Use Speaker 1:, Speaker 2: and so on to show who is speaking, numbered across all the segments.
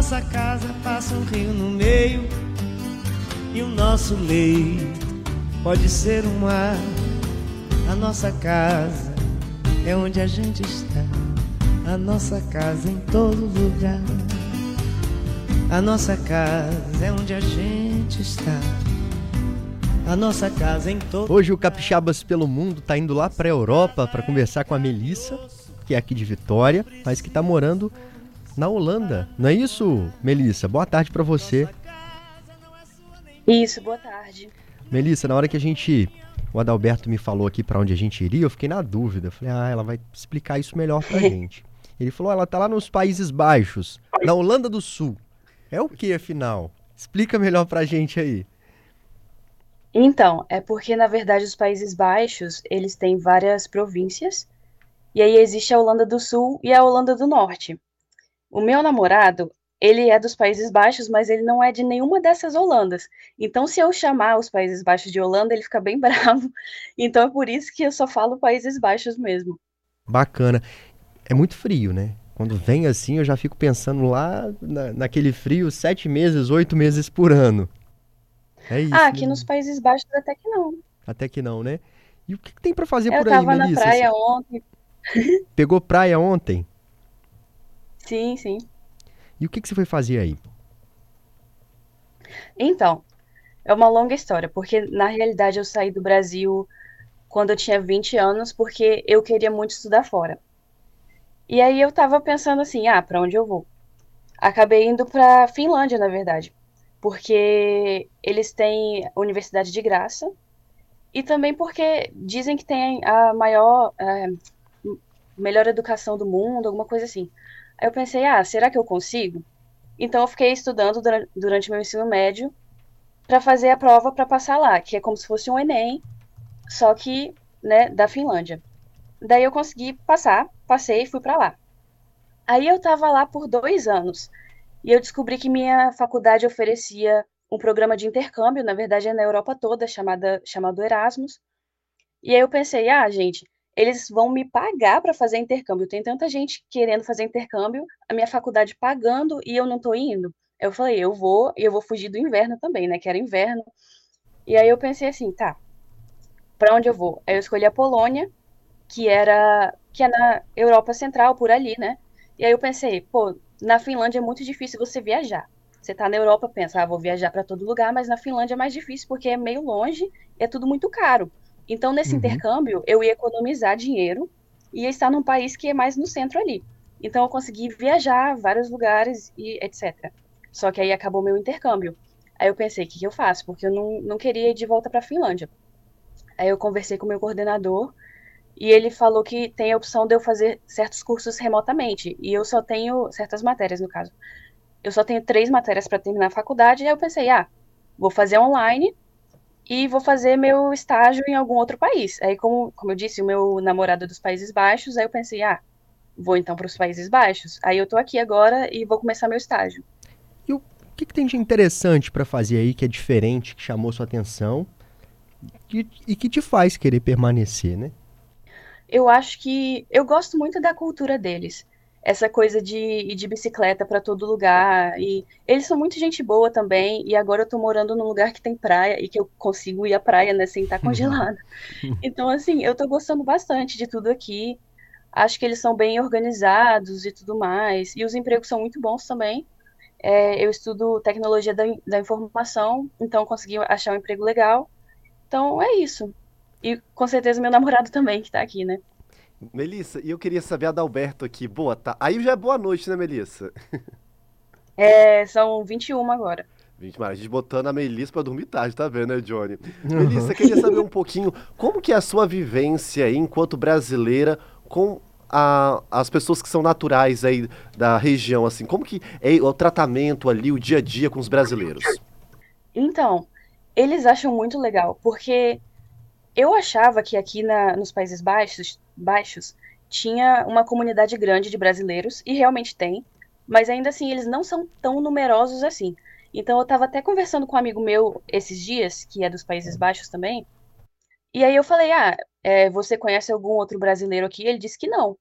Speaker 1: Nossa casa passa um rio no meio. E o nosso leito pode ser um mar. A nossa casa é onde a gente está. A nossa casa em todo lugar. A nossa casa é onde a gente está. A nossa casa em todo
Speaker 2: Hoje o Capixabas pelo Mundo tá indo lá pra Europa para conversar com a Melissa, que é aqui de Vitória, mas que tá morando na Holanda. Não é isso, Melissa? Boa tarde para você.
Speaker 3: Isso, boa tarde.
Speaker 2: Melissa, na hora que a gente o Adalberto me falou aqui para onde a gente iria, eu fiquei na dúvida. Eu falei: "Ah, ela vai explicar isso melhor pra gente". Ele falou: "Ela tá lá nos Países Baixos, na Holanda do Sul". É o que afinal? Explica melhor pra gente aí.
Speaker 3: Então, é porque na verdade os Países Baixos, eles têm várias províncias, e aí existe a Holanda do Sul e a Holanda do Norte. O meu namorado, ele é dos Países Baixos, mas ele não é de nenhuma dessas Holandas. Então, se eu chamar os Países Baixos de Holanda, ele fica bem bravo. Então é por isso que eu só falo Países Baixos mesmo.
Speaker 2: Bacana. É muito frio, né? Quando vem assim, eu já fico pensando lá na- naquele frio sete meses, oito meses por ano. É isso.
Speaker 3: Ah, aqui
Speaker 2: né?
Speaker 3: nos Países Baixos até que não.
Speaker 2: Até que não, né? E o que, que tem pra fazer
Speaker 3: Eu
Speaker 2: por aí,
Speaker 3: tava na
Speaker 2: Melissa?
Speaker 3: praia ontem.
Speaker 2: Pegou praia ontem?
Speaker 3: Sim, sim.
Speaker 2: E o que, que você foi fazer aí?
Speaker 3: Então, é uma longa história, porque na realidade eu saí do Brasil quando eu tinha 20 anos, porque eu queria muito estudar fora. E aí eu tava pensando assim, ah, pra onde eu vou? Acabei indo pra Finlândia, na verdade, porque eles têm universidade de graça e também porque dizem que tem a maior, é, melhor educação do mundo, alguma coisa assim. Aí eu pensei, ah, será que eu consigo? Então eu fiquei estudando dura- durante meu ensino médio para fazer a prova para passar lá, que é como se fosse um Enem, só que, né, da Finlândia. Daí eu consegui passar, passei e fui para lá. Aí eu estava lá por dois anos e eu descobri que minha faculdade oferecia um programa de intercâmbio, na verdade é na Europa toda, chamada, chamado Erasmus. E aí eu pensei, ah, gente, eles vão me pagar para fazer intercâmbio. Tem tanta gente querendo fazer intercâmbio, a minha faculdade pagando e eu não tô indo. Eu falei, eu vou, e eu vou fugir do inverno também, né? Que era inverno. E aí eu pensei assim, tá, para onde eu vou? Aí eu escolhi a Polônia, que era que é na Europa Central, por ali, né? E aí eu pensei, pô, na Finlândia é muito difícil você viajar. Você tá na Europa, pensa, ah, vou viajar para todo lugar, mas na Finlândia é mais difícil porque é meio longe e é tudo muito caro. Então, nesse
Speaker 2: Uhum.
Speaker 3: intercâmbio, eu ia economizar dinheiro e ia estar num país que é mais no centro ali. Então, eu consegui viajar a vários lugares e etc. Só que aí acabou meu intercâmbio. Aí eu pensei, o que, que eu faço? Porque eu não, não queria ir de volta para a Finlândia. Aí eu conversei com o meu coordenador e ele falou que tem a opção de eu fazer certos cursos remotamente. E eu só tenho certas matérias, no caso. Eu só tenho três matérias para terminar a faculdade. E aí eu pensei, ah, vou fazer online e vou fazer meu estágio em algum outro país. Aí, como, como eu disse, o meu namorado é dos Países Baixos, aí eu pensei, ah, vou então para os Países Baixos. Aí eu tô aqui agora e vou começar meu estágio.
Speaker 2: E o que, que tem de interessante pra fazer aí que é diferente, que chamou sua atenção e, e que te faz querer permanecer, né?
Speaker 3: Eu acho que eu gosto muito da cultura deles. Essa coisa de ir de bicicleta para todo lugar. E eles são muito gente boa também. E agora eu tô morando num lugar que tem praia e que eu consigo ir à praia, né, sem estar congelada. Então, assim, eu tô gostando bastante de tudo aqui. Acho que eles são bem organizados e tudo mais. E os empregos são muito bons também. É, eu estudo tecnologia da, da informação, então consegui achar um emprego legal. Então é isso. E com certeza meu namorado também, que tá aqui, né?
Speaker 4: Melissa, e eu queria saber a Adalberto aqui. Boa, tá. Aí já é boa noite, né, Melissa?
Speaker 3: É, são 21 agora.
Speaker 4: Gente, mas a gente botando a Melissa pra dormir tarde, tá vendo, né, Johnny? Melissa, queria saber um pouquinho como que é a sua vivência aí, enquanto brasileira, com a- as pessoas que são naturais aí da região, assim, como que é o tratamento ali, o dia a dia com os brasileiros?
Speaker 3: Então, eles acham muito legal, porque eu achava que aqui na, nos Países Baixos, Baixos tinha uma comunidade grande de brasileiros, e realmente tem, mas ainda assim eles não são tão numerosos assim. Então eu estava até conversando com um amigo meu esses dias, que é dos Países Baixos também, e aí eu falei, ah, é, você conhece algum outro brasileiro aqui? Ele disse que não.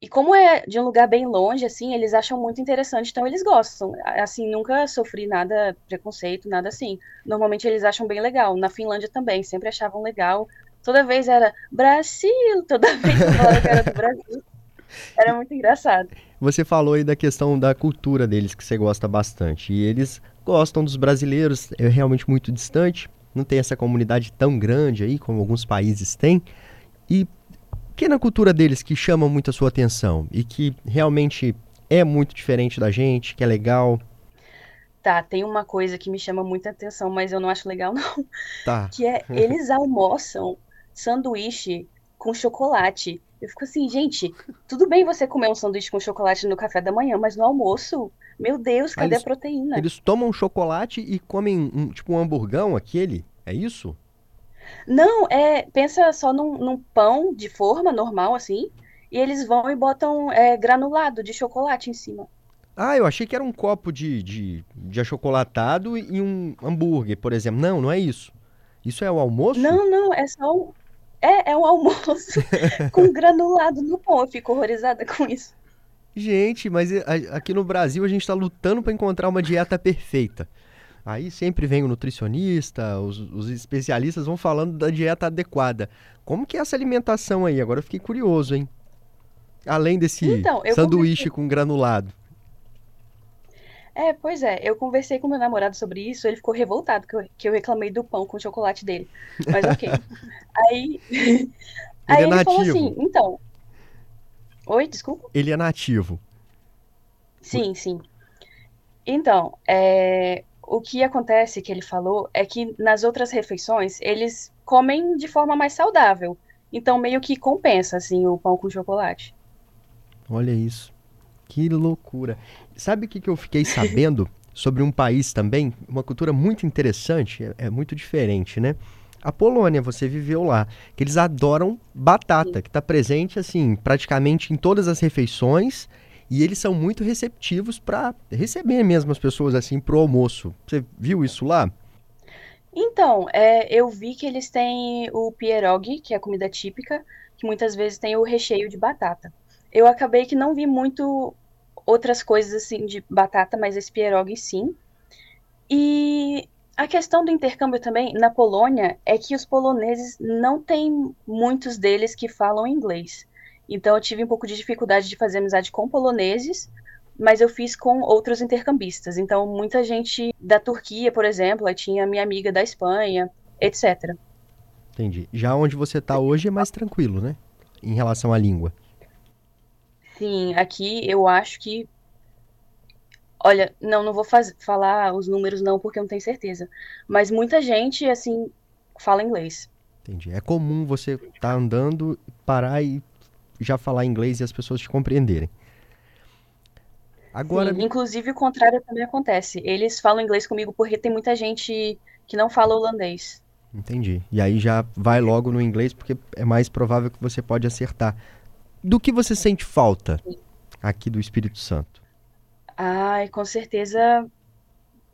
Speaker 3: E como é de um lugar bem longe, assim, eles acham muito interessante, então eles gostam. Assim, nunca sofri nada, preconceito, nada assim. Normalmente eles acham bem legal. Na Finlândia também, sempre achavam legal. Toda vez era Brasil, toda vez eu falava que era do Brasil. Era muito engraçado.
Speaker 2: Você falou aí da questão da cultura deles, que você gosta bastante. E eles gostam dos brasileiros, é realmente muito distante, não tem essa comunidade tão grande aí como alguns países têm. E que é na cultura deles que chama muito a sua atenção e que realmente é muito diferente da gente, que é legal?
Speaker 3: Tá, tem uma coisa que me chama muita atenção, mas eu não acho legal não.
Speaker 2: Tá.
Speaker 3: Que é eles almoçam sanduíche com chocolate. Eu fico assim, gente, tudo bem você comer um sanduíche com chocolate no café da manhã, mas no almoço, meu Deus, cadê
Speaker 2: eles,
Speaker 3: a proteína?
Speaker 2: Eles tomam chocolate e comem um, tipo um hamburgão, aquele? É isso?
Speaker 3: Não, é, pensa só num, num pão de forma normal, assim, e eles vão e botam é, granulado de chocolate em cima.
Speaker 2: Ah, eu achei que era um copo de, de, de achocolatado e um hambúrguer, por exemplo. Não, não é isso. Isso é o almoço?
Speaker 3: Não, não, é só um. É, é um almoço com granulado no pão. Eu fico horrorizada com isso.
Speaker 2: Gente, mas aqui no Brasil a gente está lutando para encontrar uma dieta perfeita. Aí sempre vem o nutricionista, os, os, especialistas vão falando da dieta adequada. Como que é essa alimentação aí? Agora eu fiquei curioso, hein? Além desse então, sanduíche conversei... com granulado.
Speaker 3: É, pois é. Eu conversei com meu namorado sobre isso, ele ficou revoltado que eu, que eu reclamei do pão com chocolate dele. Mas ok. aí ele, aí é ele falou assim, então... Oi, desculpa?
Speaker 2: Ele é nativo.
Speaker 3: Sim, sim. Então, é, o que acontece que ele falou é que nas outras refeições eles comem de forma mais saudável. Então meio que compensa assim o pão com chocolate.
Speaker 2: Olha isso. Que loucura. Sabe o que, que eu fiquei sabendo sobre um país também? Uma cultura muito interessante, é, é muito diferente, né? A Polônia, você viveu lá, que eles adoram batata, Sim. que está presente assim praticamente em todas as refeições e eles são muito receptivos para receber mesmo as pessoas assim pro almoço. Você viu isso lá?
Speaker 3: Então, é, eu vi que eles têm o pierogi, que é a comida típica, que muitas vezes tem o recheio de batata. Eu acabei que não vi muito outras coisas assim de batata, mas esse pierogi sim. E a questão do intercâmbio também na Polônia é que os poloneses não tem muitos deles que falam inglês. Então eu tive um pouco de dificuldade de fazer amizade com poloneses, mas eu fiz com outros intercambistas. Então muita gente da Turquia, por exemplo, tinha minha amiga da Espanha, etc.
Speaker 2: Entendi. Já onde você está hoje é mais tranquilo, né? Em relação à língua.
Speaker 3: Sim, aqui eu acho que. Olha, não, não vou faz... falar os números não, porque eu não tenho certeza. Mas muita gente, assim, fala inglês.
Speaker 2: Entendi. É comum você estar tá andando, parar e já falar inglês e as pessoas te compreenderem.
Speaker 3: Agora, Sim, inclusive o contrário também acontece. Eles falam inglês comigo porque tem muita gente que não fala holandês.
Speaker 2: Entendi. E aí já vai logo no inglês porque é mais provável que você pode acertar. Do que você sente falta aqui do Espírito Santo?
Speaker 3: Ai, com certeza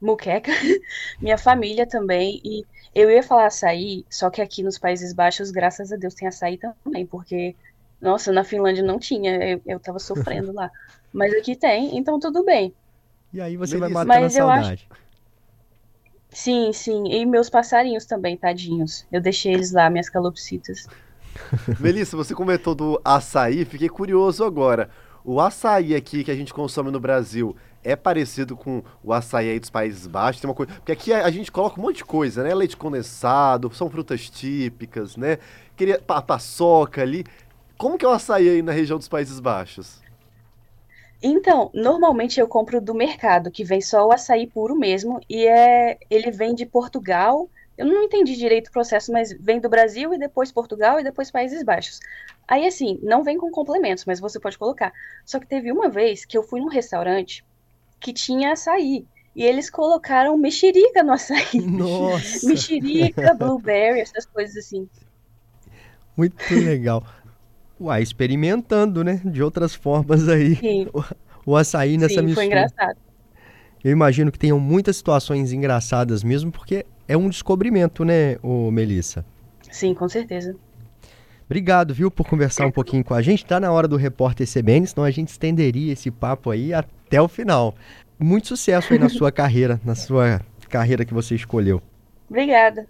Speaker 3: muqueca, minha família também. E eu ia falar açaí, só que aqui nos Países Baixos, graças a Deus, tem açaí também, porque nossa, na Finlândia não tinha, eu, eu tava sofrendo lá. Mas aqui tem, então tudo bem.
Speaker 2: E aí você vai matando Mas a saudade. Acho...
Speaker 3: Sim, sim. E meus passarinhos também, tadinhos. Eu deixei eles lá, minhas calopsitas.
Speaker 4: Melissa, você comentou do açaí, fiquei curioso agora. O açaí aqui que a gente consome no Brasil é parecido com o açaí aí dos Países Baixos? Tem uma coisa, porque aqui a, a gente coloca um monte de coisa, né? Leite condensado, são frutas típicas, né? Queria a paçoca ali. Como que é o açaí aí na região dos Países Baixos?
Speaker 3: Então, normalmente eu compro do mercado, que vem só o açaí puro mesmo, e é ele vem de Portugal. Eu não entendi direito o processo, mas vem do Brasil e depois Portugal e depois Países Baixos. Aí assim, não vem com complementos, mas você pode colocar. Só que teve uma vez que eu fui num restaurante que tinha açaí. E eles colocaram mexerica no açaí.
Speaker 2: Nossa.
Speaker 3: mexerica, blueberry, essas coisas assim.
Speaker 2: Muito legal. Uai, experimentando, né? De outras formas aí.
Speaker 3: Sim,
Speaker 2: O açaí nessa
Speaker 3: sim,
Speaker 2: mistura.
Speaker 3: foi engraçado.
Speaker 2: Eu imagino que tenham muitas situações engraçadas mesmo, porque é um descobrimento, né, ô Melissa?
Speaker 3: Sim, com certeza.
Speaker 2: Obrigado, viu, por conversar um pouquinho com a gente. Tá na hora do repórter CBN, senão a gente estenderia esse papo aí até o final. Muito sucesso aí na sua carreira, na sua carreira que você escolheu.
Speaker 3: Obrigada.